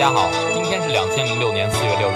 家好，今天是两千零六年四月六日，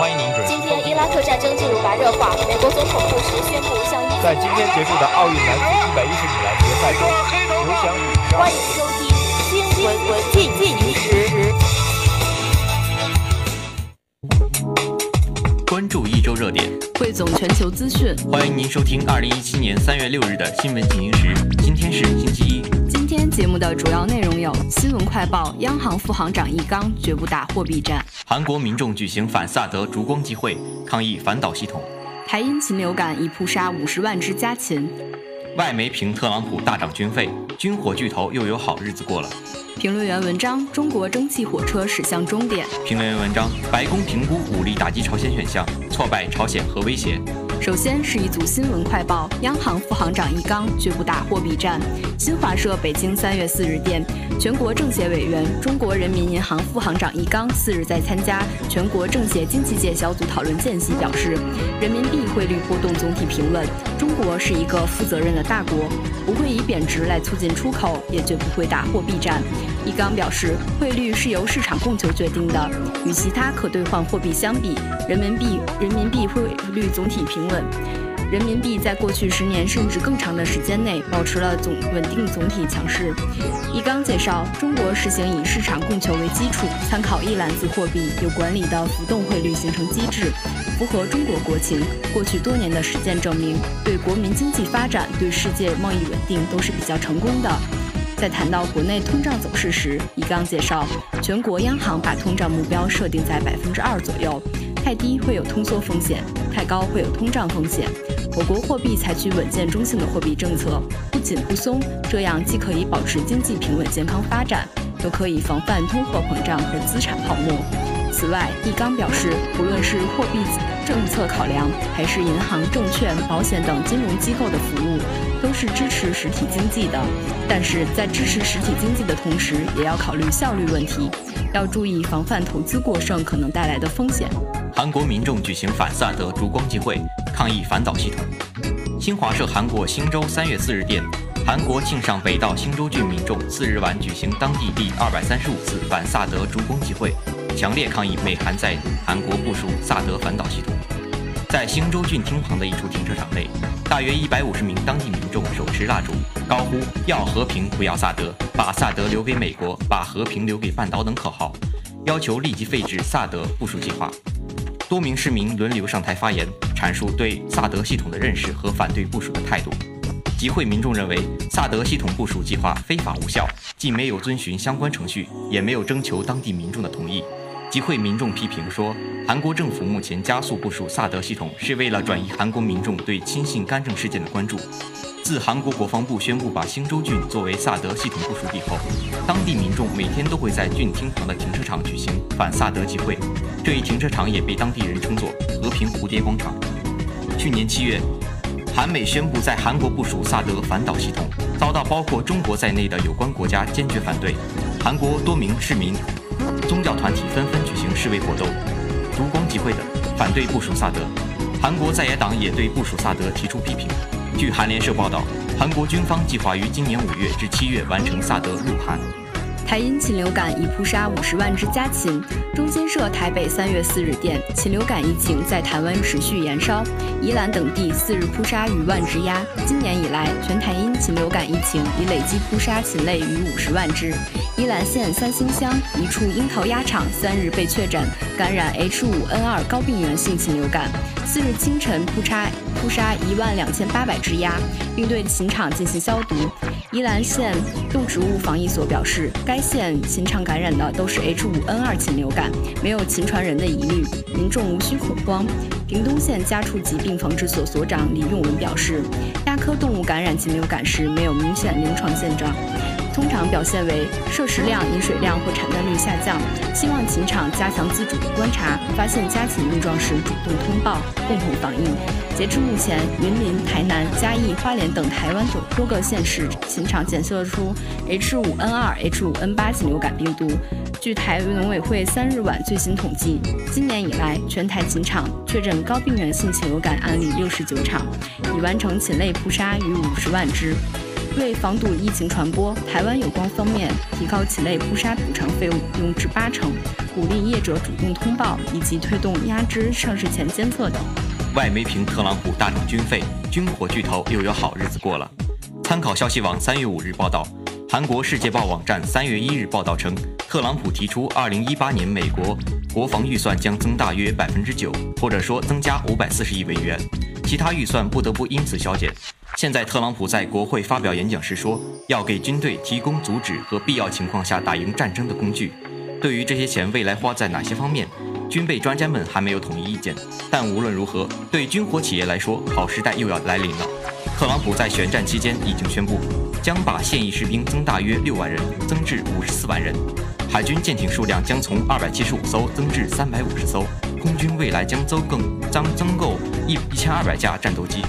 欢迎您准时今天伊拉克战争进入白热化，美国总统布什宣布向伊在今天结束的奥运男子一百一十米栏决赛中，刘翔宇。欢迎收听新闻文进进行时。关注一周热点，汇总全球资讯。欢迎您收听二零一七年三月六日的新闻进行时。今天是星期一。节目的主要内容有：新闻快报，央行副行长易纲绝不打货币战；韩国民众举行反萨德烛光集会，抗议反导系统；台因禽流感已扑杀五十万只家禽；外媒评特朗普大涨军费，军火巨头又有好日子过了。评论员文章：中国蒸汽火车驶向终点。评论员文章：白宫评估武力打击朝鲜选项，挫败朝鲜核威胁。首先是一组新闻快报：央行副行长易纲绝不打货币战。新华社北京三月四日电，全国政协委员、中国人民银行副行长易纲四日在参加全国政协经济界小组讨论间隙表示，人民币汇率波动总体平稳，中国是一个负责任的大国，不会以贬值来促进出口，也绝不会打货币战。易纲表示，汇率是由市场供求决定的，与其他可兑换货币相比，人民币人民币汇率总体平稳。人民币在过去十年甚至更长的时间内保持了总稳定总体强势。易纲介绍，中国实行以市场供求为基础，参考一篮子货币有管理的浮动汇率形成机制，符合中国国情。过去多年的实践证明，对国民经济发展、对世界贸易稳定都是比较成功的。在谈到国内通胀走势时，易纲介绍，全国央行把通胀目标设定在百分之二左右，太低会有通缩风险，太高会有通胀风险。我国货币采取稳健中性的货币政策，不紧不松，这样既可以保持经济平稳健康发展，又可以防范通货膨胀和资产泡沫。此外，易纲表示，不论是货币政策考量，还是银行、证券、保险等金融机构的服务，都是支持实体经济的。但是在支持实体经济的同时，也要考虑效率问题，要注意防范投资过剩可能带来的风险。韩国民众举行反萨德烛光集会，抗议反导系统。新华社韩国新州三月四日电，韩国庆尚北道新州郡民众四日晚举行当地第二百三十五次反萨德烛光集会，强烈抗议美韩在韩国部署萨德反导系统。在新州郡厅旁的一处停车场内，大约一百五十名当地民众手持蜡烛，高呼“要和平，不要萨德，把萨德留给美国，把和平留给半岛”等口号，要求立即废止萨德部署计划。多名市民轮流上台发言，阐述对萨德系统的认识和反对部署的态度。集会民众认为，萨德系统部署计划非法无效，既没有遵循相关程序，也没有征求当地民众的同意。集会民众批评说，韩国政府目前加速部署萨德系统，是为了转移韩国民众对亲信干政事件的关注。自韩国国防部宣布把新州郡作为萨德系统部署地后，当地民众每天都会在郡厅旁的停车场举行反萨德集会。这一停车场也被当地人称作“和平蝴蝶广场”。去年七月，韩美宣布在韩国部署萨德反导系统，遭到包括中国在内的有关国家坚决反对。韩国多名市民、宗教团体纷纷举行示威活动、烛光集会等，反对部署萨德。韩国在野党也对部署萨德提出批评。据韩联社报道，韩国军方计划于今年五月至七月完成萨德入韩。台因禽流感已扑杀五十万只家禽。中新社台北三月四日电，禽流感疫情在台湾持续延烧，宜兰等地四日扑杀逾万只鸭。今年以来，全台因禽流感疫情已累计扑杀禽类逾五十万只。宜兰县三星乡一处樱桃鸭场三日被确诊感染 H5N2 高病原性禽流感。四日清晨扑杀扑杀一万两千八百只鸭，并对禽场进行消毒。宜兰县动植物防疫所表示，该该县禽场感染的都是 H5N2 禽流感，没有禽传人的疑虑，民众无需恐慌。屏东县家畜疾病防治所所长李永文表示，鸭科动物感染禽流感时没有明显临床现状。通常表现为摄食量、饮水量或产蛋率下降。希望禽场加强自主观察，发现家禽症状时主动通报，共同防疫。截至目前，云林、台南、嘉义、花莲等台湾多多个县市禽场检测出 H5N2、H5N8 禽流感病毒。据台农委会三日晚最新统计，今年以来全台禽场确诊高病原性禽流感案例六十九场，已完成禽类扑杀逾五十万只。为防堵疫情传播，台湾有关方面提高禽类扑杀补偿费用用至八成，鼓励业者主动通报，以及推动压枝上市前监测等。外媒评特朗普大涨军费，军火巨头又有好日子过了。参考消息网三月五日报道，韩国《世界报》网站三月一日报道称，特朗普提出二零一八年美国国防预算将增大约百分之九，或者说增加五百四十亿美元，其他预算不得不因此削减。现在，特朗普在国会发表演讲时说，要给军队提供阻止和必要情况下打赢战争的工具。对于这些钱未来花在哪些方面，军备专家们还没有统一意见。但无论如何，对军火企业来说，好时代又要来临了。特朗普在选战期间已经宣布，将把现役士兵增大约六万人，增至五十四万人；海军舰艇数量将从二百七十五艘增至三百五十艘；空军未来将增更将增购一一千二百架战斗机。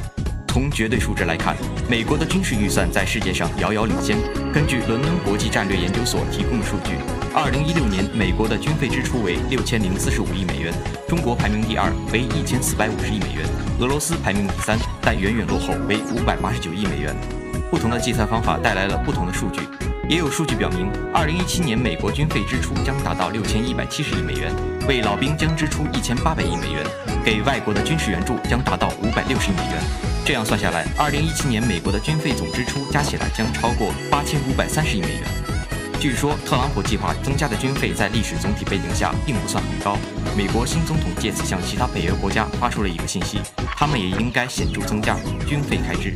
从绝对数值来看，美国的军事预算在世界上遥遥领先。根据伦敦国际战略研究所提供的数据，二零一六年美国的军费支出为六千零四十五亿美元，中国排名第二，为一千四百五十亿美元；俄罗斯排名第三，但远远落后，为五百八十九亿美元。不同的计算方法带来了不同的数据，也有数据表明，二零一七年美国军费支出将达到六千一百七十亿美元，为老兵将支出一千八百亿美元，给外国的军事援助将达到五百六十亿美元。这样算下来，二零一七年美国的军费总支出加起来将超过八千五百三十亿美元。据说，特朗普计划增加的军费在历史总体背景下并不算很高。美国新总统借此向其他北约国家发出了一个信息：他们也应该显著增加军费开支。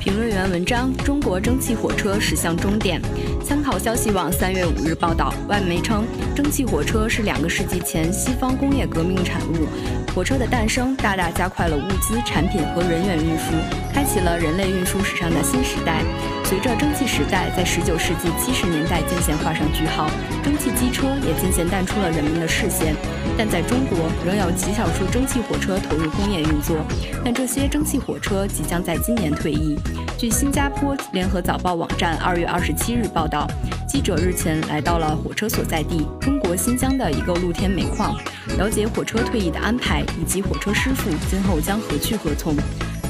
评论员文章：中国蒸汽火车驶向终点。参考消息网三月五日报道，外媒称，蒸汽火车是两个世纪前西方工业革命产物。火车的诞生大大加快了物资、产品和人员运输，开启了人类运输史上的新时代。随着蒸汽时代在19世纪70年代渐渐画上句号，蒸汽机车也渐渐淡出了人们的视线。但在中国，仍有极少数蒸汽火车投入工业运作，但这些蒸汽火车即将在今年退役。据新加坡联合早报网站2月27日报道，记者日前来到了火车所在地——中国新疆的一个露天煤矿，了解火车退役的安排以及火车师傅今后将何去何从。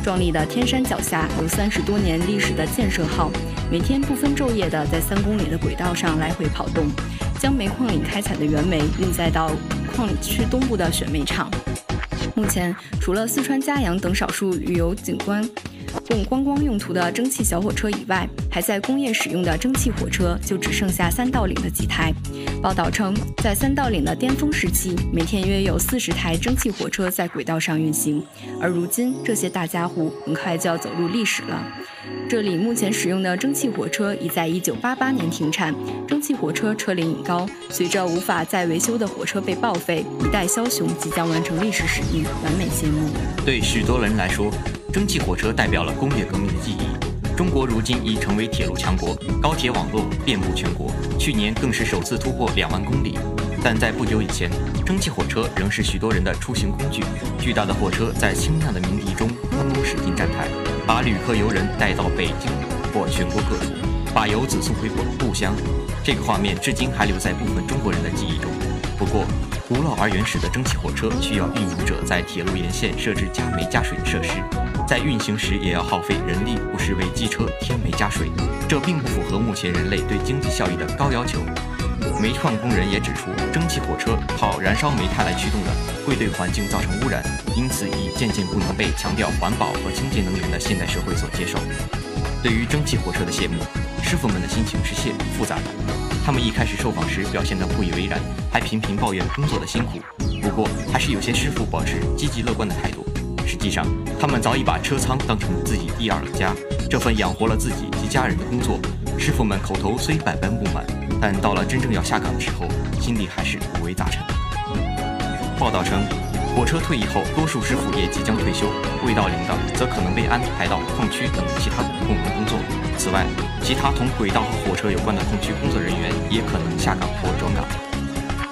壮丽的天山脚下，有三十多年历史的建设号，每天不分昼夜的在三公里的轨道上来回跑动，将煤矿里开采的原煤运载到矿区东部的选煤厂。目前，除了四川嘉阳等少数旅游景观。供观光用途的蒸汽小火车以外，还在工业使用的蒸汽火车就只剩下三道岭的几台。报道称，在三道岭的巅峰时期，每天约有四十台蒸汽火车在轨道上运行，而如今这些大家伙很快就要走入历史了。这里目前使用的蒸汽火车已在1988年停产，蒸汽火车车龄已高，随着无法再维修的火车被报废，一代枭雄即将完成历史使命，完美谢幕。对许多人来说，蒸汽火车代表了工业革命的记忆。中国如今已成为铁路强国，高铁网络遍布全国，去年更是首次突破两万公里。但在不久以前，蒸汽火车仍是许多人的出行工具。巨大的火车在清亮的鸣笛中轰隆驶进站台，把旅客游人带到北京或全国各处，把游子送回故乡。这个画面至今还留在部分中国人的记忆中。不过，古老而原始的蒸汽火车需要运营者在铁路沿线设置加煤加水的设施，在运行时也要耗费人力，不时为机车添煤加水，这并不符合目前人类对经济效益的高要求。煤矿工人也指出，蒸汽火车靠燃烧煤炭来驱动的，会对环境造成污染，因此已渐渐不能被强调环保和清洁能源的现代社会所接受。对于蒸汽火车的谢幕，师傅们的心情是谢复杂的。他们一开始受访时表现得不以为然，还频频抱怨工作的辛苦。不过，还是有些师傅保持积极乐观的态度。实际上，他们早已把车舱当成自己第二个家。这份养活了自己及家人的工作，师傅们口头虽百般不满。但到了真正要下岗的时候，心里还是五味杂陈。报道称，火车退役后，多数师傅也即将退休，未到龄的则可能被安排到矿区等其他部门工作。此外，其他同轨道和火车有关的矿区工作人员也可能下岗或转岗。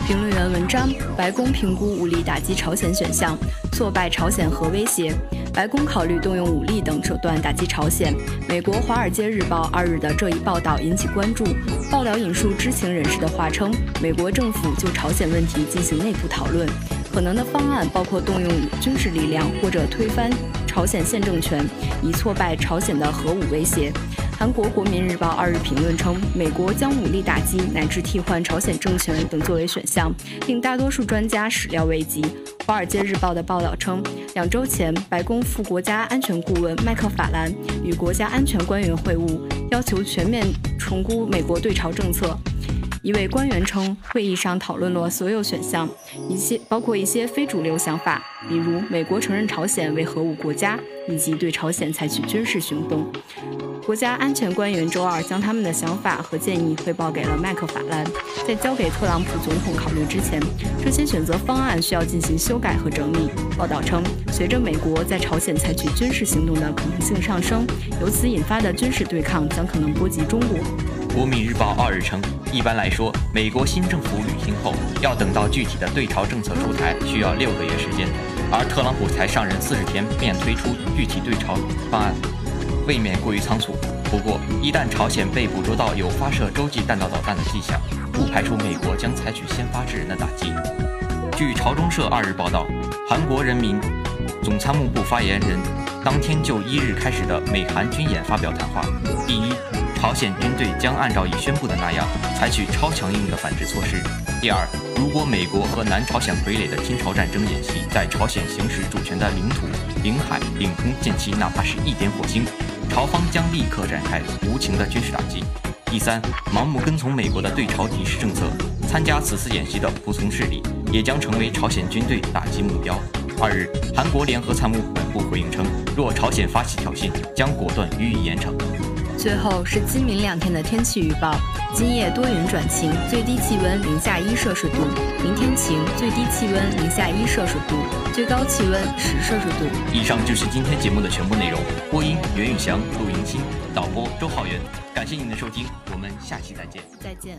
评论员文章：白宫评估武力打击朝鲜选项，挫败朝鲜核威胁。白宫考虑动用武力等手段打击朝鲜。美国《华尔街日报》二日的这一报道引起关注。报道引述知情人士的话称，美国政府就朝鲜问题进行内部讨论，可能的方案包括动用军事力量或者推翻朝鲜现政权，以挫败朝鲜的核武威胁。韩国国民日报二日评论称，美国将武力打击乃至替换朝鲜政权等作为选项，令大多数专家始料未及。华尔街日报的报道称，两周前，白宫副国家安全顾问麦克法兰与国家安全官员会晤，要求全面重估美国对朝政策。一位官员称，会议上讨论了所有选项，一些包括一些非主流想法，比如美国承认朝鲜为核武国家，以及对朝鲜采取军事行动。国家安全官员周二将他们的想法和建议汇报给了麦克法兰，在交给特朗普总统考虑之前，这些选择方案需要进行修改和整理。报道称，随着美国在朝鲜采取军事行动的可能性上升，由此引发的军事对抗将可能波及中国。国民日报二日称，一般来说，美国新政府履新后，要等到具体的对朝政策出台，需要六个月时间，而特朗普才上任四十天便推出具体对朝方案，未免过于仓促。不过，一旦朝鲜被捕捉到有发射洲际弹道导弹的迹象，不排除美国将采取先发制人的打击。据朝中社二日报道，韩国人民总参谋部发言人当天就一日开始的美韩军演发表谈话。第一。朝鲜军队将按照已宣布的那样，采取超强硬的反制措施。第二，如果美国和南朝鲜傀儡的侵朝战争演习在朝鲜行使主权的领土、领海、领空溅起哪怕是一点火星，朝方将立刻展开无情的军事打击。第三，盲目跟从美国的对朝敌视政策，参加此次演习的服从势力也将成为朝鲜军队打击目标。二日，韩国联合参谋本部回应称，若朝鲜发起挑衅，将果断予以严惩。最后是今明两天的天气预报：今夜多云转晴，最低气温零下一摄氏度；明天晴，最低气温零下一摄氏度，最高气温十摄氏度。以上就是今天节目的全部内容。播音：袁宇翔、陆迎新，导播：周浩源。感谢您的收听，我们下期再见。再见。